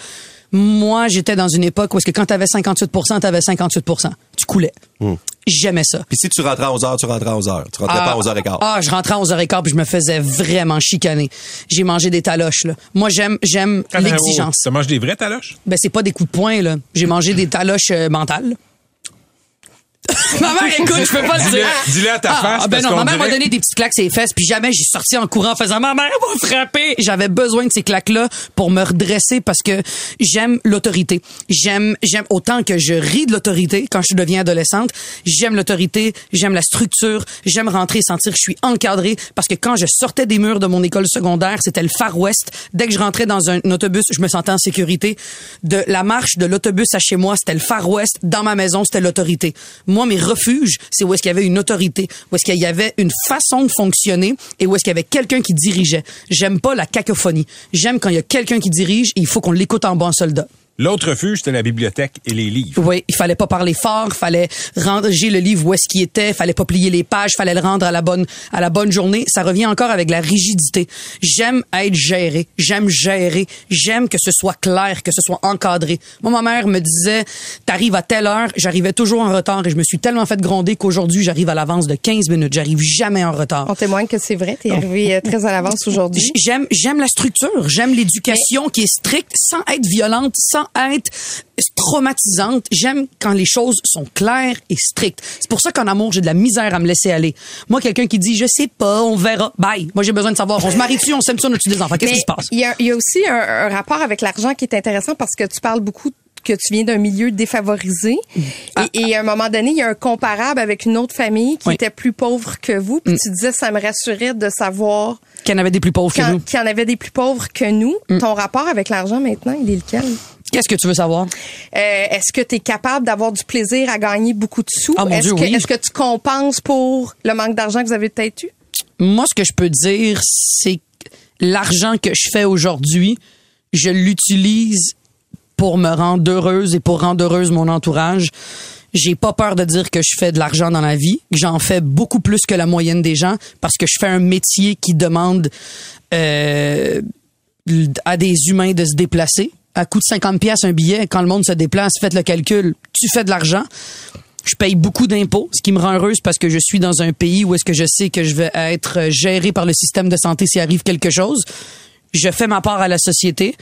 Moi, j'étais dans une époque où est-ce que quand t'avais 58 t'avais 58 Tu coulais. J'aimais ça. Puis si tu rentrais à 11h, tu rentrais à 11h. Tu rentrais pas à 11h15. Ah, je rentrais à 11h15 puis je me faisais vraiment chicaner. J'ai mangé des taloches, là. Moi, j'aime, j'aime Attends, l'exigence. oh, Ça mange des vrais taloches? Ben, c'est pas des coups de poing, là. J'ai mangé des taloches euh, mentales. (laughs) ma mère, écoute, je peux pas le dire. dis-le à ta Ah, face, ah, ben parce non, ma mère m'a donné des petites claques sur les fesses, puis jamais j'ai sorti en courant en faisant ma mère va frapper. J'avais besoin de ces claques-là pour me redresser parce que j'aime l'autorité. J'aime, j'aime autant que je ris de l'autorité quand je deviens adolescente. J'aime l'autorité, j'aime la structure, j'aime rentrer et sentir que je suis encadrée parce que quand je sortais des murs de mon école secondaire, c'était le Far West. Dès que je rentrais dans un autobus, je me sentais en sécurité. De la marche de l'autobus à chez moi, c'était le Far West. Dans ma maison, c'était l'autorité. Moi, mes refuges, c'est où est-ce qu'il y avait une autorité, où est-ce qu'il y avait une façon de fonctionner et où est-ce qu'il y avait quelqu'un qui dirigeait. J'aime pas la cacophonie. J'aime quand il y a quelqu'un qui dirige et il faut qu'on l'écoute en bon soldat. L'autre refuge, c'était la bibliothèque et les livres. Oui, il fallait pas parler fort, fallait ranger le livre où est-ce qu'il était, fallait pas plier les pages, fallait le rendre à la bonne à la bonne journée. Ça revient encore avec la rigidité. J'aime être géré, j'aime gérer, j'aime que ce soit clair, que ce soit encadré. Moi, ma mère me disait, t'arrives à telle heure, j'arrivais toujours en retard et je me suis tellement fait gronder qu'aujourd'hui j'arrive à l'avance de 15 minutes. J'arrive jamais en retard. On témoigne que c'est vrai. T'es arrivé euh, très à l'avance aujourd'hui. J'aime j'aime la structure, j'aime l'éducation qui est stricte sans être violente, sans être traumatisante. J'aime quand les choses sont claires et strictes. C'est pour ça qu'en amour, j'ai de la misère à me laisser aller. Moi, quelqu'un qui dit, je sais pas, on verra, bye. Moi, j'ai besoin de savoir, on se marie dessus, on s'aime ça, on a des enfants? Qu'est-ce qui se passe? Il y a, il y a aussi un, un rapport avec l'argent qui est intéressant parce que tu parles beaucoup que tu viens d'un milieu défavorisé Ah, et, et à un moment donné, il y a un comparable avec une autre famille qui Oui. Mm. était plus pauvre que vous. Puis tu disais, ça me rassurait de savoir Qu'il y en avait des plus pauvres que nous. qu'il y en avait des plus pauvres que nous. Ton rapport avec l'argent maintenant, il est lequel? Qu'est-ce que tu veux savoir? Euh, est-ce que tu es capable d'avoir du plaisir à gagner beaucoup de sous? Ah, est-ce que, oui. est-ce que tu compenses pour le manque d'argent que vous avez peut-être eu? Moi, ce que je peux dire, c'est que l'argent que je fais aujourd'hui, je l'utilise pour me rendre heureuse et pour rendre heureuse mon entourage. J'ai pas peur de dire que je fais de l'argent dans la vie. que J'en fais beaucoup plus que la moyenne des gens parce que je fais un métier qui demande euh, à des humains de se déplacer. À coût de 50 pièces un billet, quand le monde se déplace, faites le calcul, tu fais de l'argent. Je paye beaucoup d'impôts, ce qui me rend heureuse parce que je suis dans un pays où est-ce que je sais que je vais être géré par le système de santé s'il arrive quelque chose. Je fais ma part à la société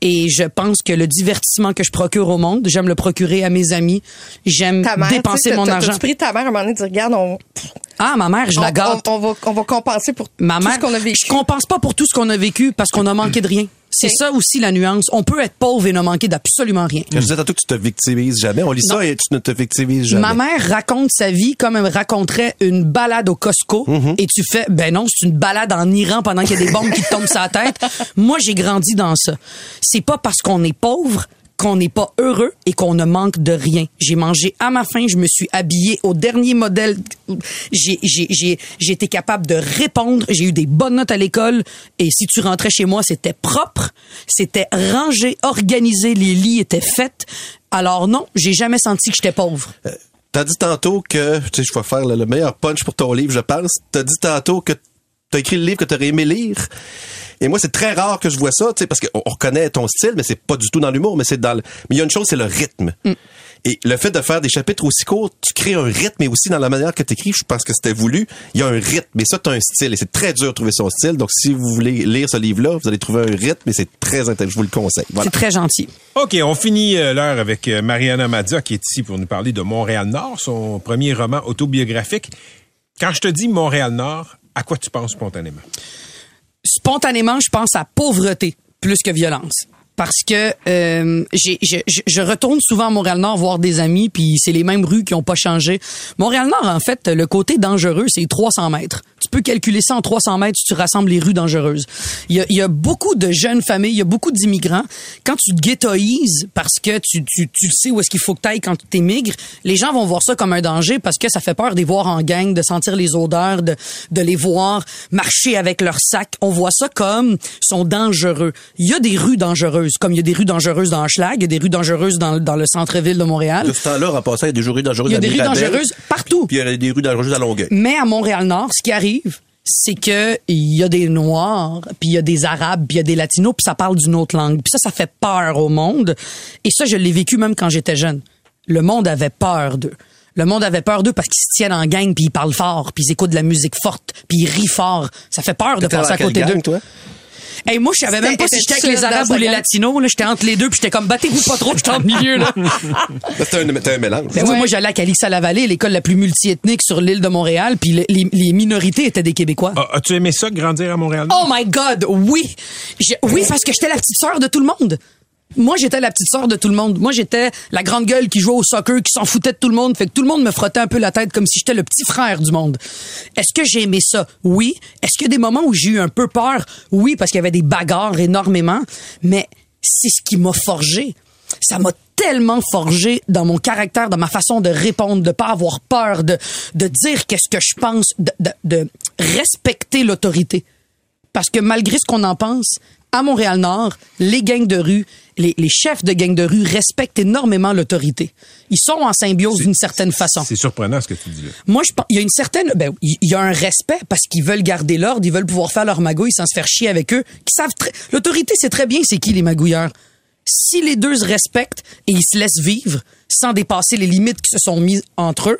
et je pense que le divertissement que je procure au monde, j'aime le procurer à mes amis. J'aime mère, dépenser tu mon argent. T'as-tu pris ta mère à un moment donné dire, regarde, on, Ah, ma mère, je on, la gâte. on- on va, on va compenser pour Ma tout mère, ce qu'on a vécu. je compense pas pour tout ce qu'on a vécu parce qu'on a manqué de rien. C'est ça aussi la nuance. On peut être pauvre et ne manquer d'absolument rien. Je disais tantôt que tu te victimises jamais. On lit Non. ça et tu ne te victimises jamais. Ma mère raconte sa vie comme elle raconterait une balade au Costco Mm-hmm. et tu fais ben non, c'est une balade en Iran pendant qu'il y a des bombes qui te tombent sur la tête. (laughs) Moi, j'ai grandi dans ça. C'est pas parce qu'on est pauvre qu'on n'est pas heureux et qu'on ne manque de rien. J'ai mangé à ma faim, je me suis habillée au dernier modèle. J'ai été capable de répondre, j'ai eu des bonnes notes à l'école et si tu rentrais chez moi, c'était propre, c'était rangé, organisé, les lits étaient faits. Alors non, j'ai jamais senti que j'étais pauvre. T'as dit tantôt que, tu sais, je vais faire le, le meilleur punch pour ton livre, je pense. T'as dit tantôt que t'as écrit le livre que t'aurais aimé lire. Et moi, c'est très rare que je vois ça, tu sais, parce qu'on on reconnaît ton style, mais c'est pas du tout dans l'humour, mais c'est dans le... Mais il y a une chose, c'est le rythme. Et le fait de faire des chapitres aussi courts, tu crées un rythme, et aussi dans la manière que t'écris, je pense que c'était voulu, il y a un rythme. Mais ça, t'as un style, et c'est très dur de trouver son style. Donc, si vous voulez lire ce livre-là, vous allez trouver un rythme, et c'est très intéressant, je vous le conseille. Voilà. C'est très gentil. OK, on finit euh, l'heure avec euh, Mariana Mazza qui est ici pour nous parler de Montréal-Nord, son premier roman autobiographique. Quand je te dis Montréal-Nord, à quoi tu penses spontanément? Spontanément, je pense à pauvreté plus que violence. Parce que euh, je retourne souvent à Montréal-Nord voir des amis, puis c'est les mêmes rues qui ont pas changé. Montréal-Nord, en fait, le côté dangereux, c'est 300 mètres. Tu peux calculer ça en 300 mètres si tu rassembles les rues dangereuses. Il y a, il y a beaucoup de jeunes familles, il y a beaucoup d'immigrants. Quand tu te ghettoises parce que tu, tu, tu sais où est-ce qu'il faut que tu ailles quand tu émigres, les gens vont voir ça comme un danger parce que ça fait peur de les voir en gang, de sentir les odeurs, de, de les voir marcher avec leur sac. On voit ça comme sont dangereux. Il y a des rues dangereuses, comme il y a des rues dangereuses dans Schlag, il y a des rues dangereuses dans, dans le centre-ville de Montréal. De ce temps-là, en passant, il y a des rues dangereuses Il y a des rues dangereuses partout. Puis il y a des rues dangereuses à Longueuil. Mais à Montréal-Nord, ce qui arrive, c'est que il y a des Noirs, puis il y a des Arabes, puis il y a des Latinos, puis ça parle d'une autre langue. Puis ça, ça fait peur au monde. Et ça, je l'ai vécu même quand j'étais jeune. Le monde avait peur d'eux. Le monde avait peur d'eux parce qu'ils se tiennent en gang, puis ils parlent fort, puis ils écoutent de la musique forte, puis ils rient fort. Ça fait peur de passer à côté d'eux. Hey, moi, je savais même pas si j'étais avec les Arabes ou les? Latinos. Là, j'étais entre les deux, puis j'étais comme battez-vous pas trop, j'étais en milieu là. (laughs) C'était un, c'était un mélange. Ben oui, moi, j'allais à Calix-à-la-Vallée, l'école la plus multiethnique sur l'île de Montréal, puis le- les, les minorités étaient des Québécois. Ah, As-tu aimé ça, grandir à Montréal? Oh my God, oui. Je- oui, parce que j'étais la petite sœur de tout le monde. Moi, j'étais la petite sœur de tout le monde. Moi, j'étais la grande gueule qui jouait au soccer, qui s'en foutait de tout le monde. Fait que tout le monde me frottait un peu la tête comme si j'étais le petit frère du monde. Est-ce que j'ai aimé ça? Oui. Est-ce qu'il y a des moments où j'ai eu un peu peur? Oui, parce qu'il y avait des bagarres énormément. Mais c'est ce qui m'a forgé. Ça m'a tellement forgé dans mon caractère, dans ma façon de répondre, de pas avoir peur, de, de dire qu'est-ce que je pense, de, de, de respecter l'autorité. Parce que malgré ce qu'on en pense, à Montréal-Nord, les gangs de rue, les, les chefs de gangs de rue respectent énormément l'autorité. Ils sont en symbiose d'une certaine façon. C'est surprenant ce que tu dis là. Moi, je pense, il y a une certaine, ben, il y a un respect parce qu'ils veulent garder l'ordre, ils veulent pouvoir faire leur magouille sans se faire chier avec eux. Qui savent l'autorité, c'est très bien c'est qui les magouilleurs. Si les deux se respectent et ils se laissent vivre sans dépasser les limites qui se sont mises entre eux,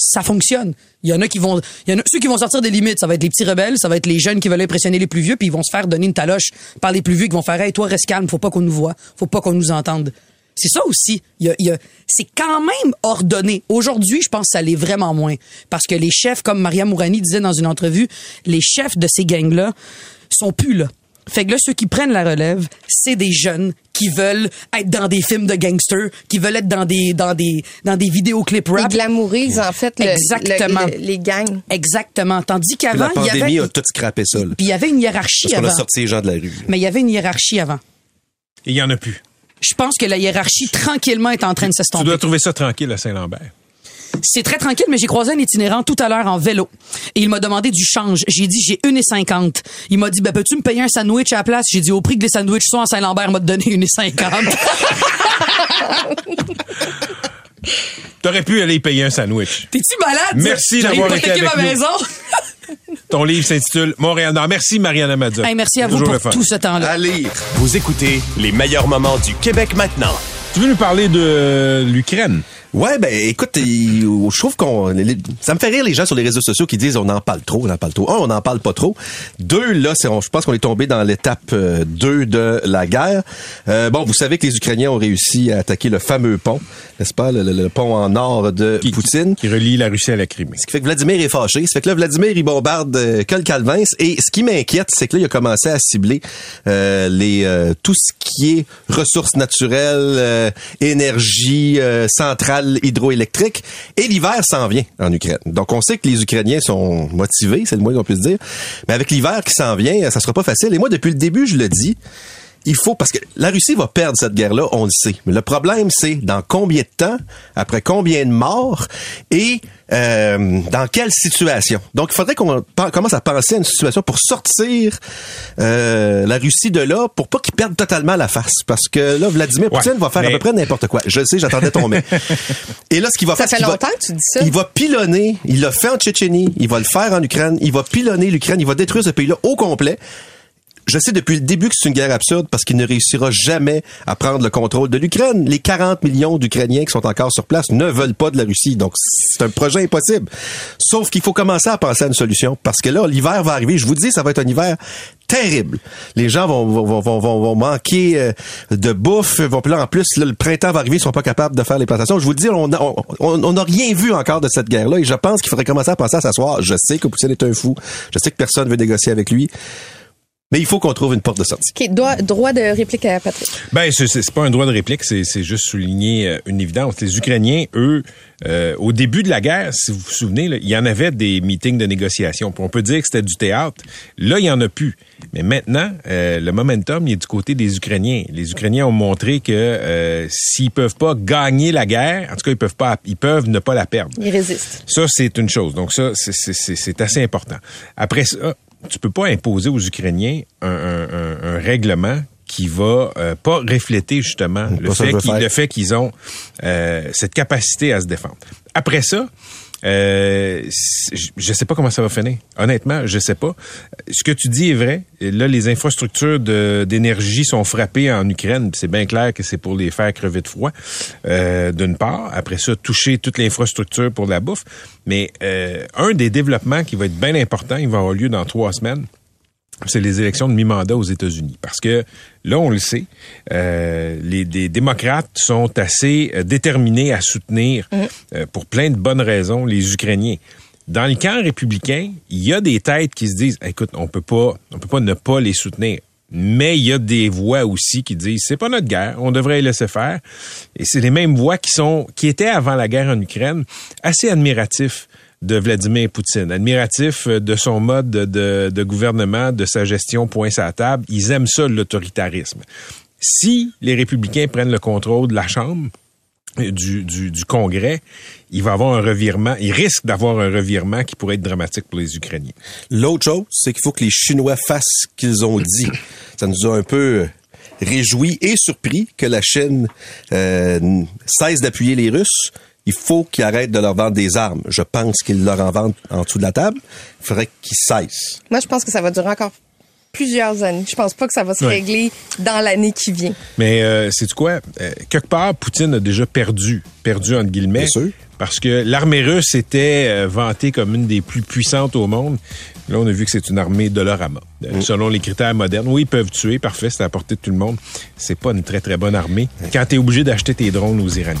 ça fonctionne. Il y en a qui vont, ceux qui vont sortir des limites. Ça va être les petits rebelles, ça va être les jeunes qui veulent impressionner les plus vieux, puis ils vont se faire donner une taloche par les plus vieux qui vont faire, hey, toi, reste calme, faut pas qu'on nous voit, faut pas qu'on nous entende. C'est ça aussi. Il y a, il y a- c'est quand même ordonné. Aujourd'hui, je pense que ça l'est vraiment moins. Parce que les chefs, comme Maria Mourani disait dans une entrevue, les chefs de ces gangs-là sont plus là. Fait que là, ceux qui prennent la relève, c'est des jeunes qui veulent être dans des films de gangsters, qui veulent être dans des, dans des, dans des vidéoclips Ils rap. glamourisent, en fait, le- Exactement. le- le- les gangs. Exactement. Tandis qu'avant, la il y pandémie avait, a tout scrappé ça. puis il y avait une hiérarchie Parce qu'on a avant. sorti les gens de la rue. Mais il y avait une hiérarchie avant. Et il y en a plus. Je pense que la hiérarchie tranquillement est en train de Tu s'estomper. dois trouver ça tranquille à Saint-Lambert. C'est très tranquille, mais j'ai croisé un itinérant tout à l'heure en vélo. Et il m'a demandé du change. J'ai dit, j'ai une et cinquante. Il m'a dit, ben, peux-tu me payer un sandwich à la place? J'ai dit, au prix que les sandwichs sont à Saint-Lambert, il m'a donné une et cinquante. (laughs) T'aurais pu aller payer un sandwich. T'es-tu malade? Merci d'avoir été avec ma nous. maison. (laughs) Ton livre s'intitule Montréal Nord. Merci, Mariana Mazza. Hey, merci à vous pour tout ce temps-là. À lire. Vous écoutez les meilleurs moments du Québec maintenant. Tu veux nous parler de l'Ukraine? Ouais, ben écoute, je trouve qu'on ça me fait rire les gens sur les réseaux sociaux qui disent on en parle trop, on en parle trop. Un, on n'en parle pas trop. Deux, là, c'est, je pense qu'on est tombé dans l'étape 2 de la guerre. Euh, bon, vous savez que les Ukrainiens ont réussi à attaquer le fameux pont, n'est-ce pas, le, le- le pont en nord de Qui, Poutine. Qui relie la Russie à la Crimée. Ce qui fait que Vladimir est fâché. Ça fait que là, Vladimir, il bombarde euh, que le Calvins. Et ce qui m'inquiète, c'est que là, il a commencé à cibler euh, les euh, tout ce qui est ressources naturelles, euh, énergie, euh, centrales hydroélectriques. Et l'hiver s'en vient en Ukraine. Donc, on sait que les Ukrainiens sont motivés, c'est le moins qu'on puisse dire. Mais avec l'hiver qui s'en vient, ça sera pas facile. Et moi, depuis le début, je le dis, il faut parce que la Russie va perdre cette guerre-là, on le sait. Mais le problème, c'est dans combien de temps, après combien de morts et euh, dans quelle situation. Donc, il faudrait qu'on commence à penser à une situation pour sortir euh, la Russie de là, pour pas qu'ils perdent totalement la face. Parce que là, Vladimir Ouais, Poutine va faire mais- à peu près n'importe quoi. Je sais, j'attendais ton mais. (laughs) Et là, ce qu'il va Ça faire, c'est fait va- longtemps que tu dis ça. il va pilonner, il l'a fait en Tchétchénie, il va le faire en Ukraine, il va pilonner l'Ukraine, il va détruire ce pays-là au complet. Je sais depuis le début que c'est une guerre absurde parce qu'il ne réussira jamais à prendre le contrôle de l'Ukraine. Les 40 millions d'Ukrainiens qui sont encore sur place ne veulent pas de la Russie. Donc, c'est un projet impossible. Sauf qu'il faut commencer à penser à une solution parce que là, l'hiver va arriver. Je vous dis, ça va être un hiver terrible. Les gens vont, vont, vont, vont, vont- manquer euh, de bouffe. Vont, là, en plus, là, le printemps va arriver, ils sont pas capables de faire les plantations. Je vous dis, on n'a on, n'a rien vu encore de cette guerre-là et je pense qu'il faudrait commencer à penser à s'asseoir. Je sais que Poutine est un fou. Je sais que personne veut négocier avec lui. Mais il faut qu'on trouve une porte de sortie. OK, droit, droit de réplique à Patrick. Ben, c'est- c'est pas un droit de réplique, c'est c'est juste souligner euh, une évidence. Les Ukrainiens, eux, euh, au début de la guerre, si vous vous souvenez, là, il y en avait des meetings de négociation. On peut dire que c'était du théâtre. Là, il y en a plus. Mais maintenant, euh, le momentum il est du côté des Ukrainiens. Les Ukrainiens ont montré que euh, s'ils peuvent pas gagner la guerre, en tout cas, ils peuvent pas, ils peuvent ne pas la perdre. Il résiste. Ça, c'est une chose. Donc ça, c'est- c'est c'est- c'est assez important. Après ça, tu peux pas imposer aux Ukrainiens un, un- un- un règlement qui va euh, pas refléter justement fait, le fait qu'ils ont euh, cette capacité à se défendre. Après ça, euh, je- sais pas comment ça va finir. Honnêtement, je sais pas. Ce que tu dis est vrai. Là, les infrastructures d'énergie sont frappées en Ukraine. C'est bien clair que c'est pour les faire crever de froid, euh, d'une part. Après ça, toucher toute l'infrastructure pour la bouffe. Mais euh, un des développements qui va être bien important, il va avoir lieu dans trois semaines, c'est les élections de mi-mandat aux États-Unis. Parce que là, on le sait, euh, les, des démocrates sont assez euh, déterminés à soutenir, euh, pour plein de bonnes raisons, les Ukrainiens. Dans le camp républicain, il y a des têtes qui se disent, écoute, on peut pas, on peut pas ne pas les soutenir. Mais il y a des voix aussi qui disent c'est pas notre guerre, on devrait les laisser faire. Et c'est les mêmes voix qui sont qui étaient avant la guerre en Ukraine assez admiratifs de Vladimir Poutine, admiratifs euh, de son mode de, de- gouvernement, de sa gestion point la table. Ils aiment ça l'autoritarisme. Si les républicains prennent le contrôle de la Chambre, euh, du, du, du Congrès, il va avoir un revirement, il risque d'avoir un revirement qui pourrait être dramatique pour les Ukrainiens. L'autre chose, c'est qu'il faut que les Chinois fassent ce qu'ils ont dit. Ça nous a un peu euh, réjouis et surpris que la Chine euh, cesse d'appuyer les Russes. Il faut qu'ils arrêtent de leur vendre des armes. Je pense qu'ils leur en vendent en dessous de la table. Il faudrait qu'ils cessent. Moi, je pense que ça va durer encore plusieurs années. Je pense pas que ça va se Ouais. régler dans l'année qui vient. Mais euh, c'est quoi? Euh, quelque part, Poutine a déjà perdu, perdu entre guillemets. Bien sûr. parce que l'armée russe était euh, vantée comme une des plus puissantes au monde. Là, on a vu que c'est une armée de l'orama. Euh, Selon les critères modernes, oui, ils peuvent tuer, parfait, c'est à la portée de tout le monde. C'est pas une très, très bonne armée quand tu es obligé d'acheter tes drones aux Iraniens.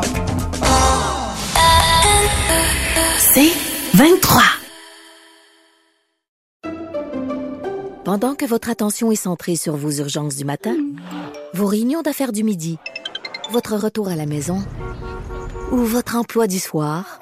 C'est 23. Pendant que votre attention est centrée sur vos urgences du matin, vos réunions d'affaires du midi, votre retour à la maison ou votre emploi du soir,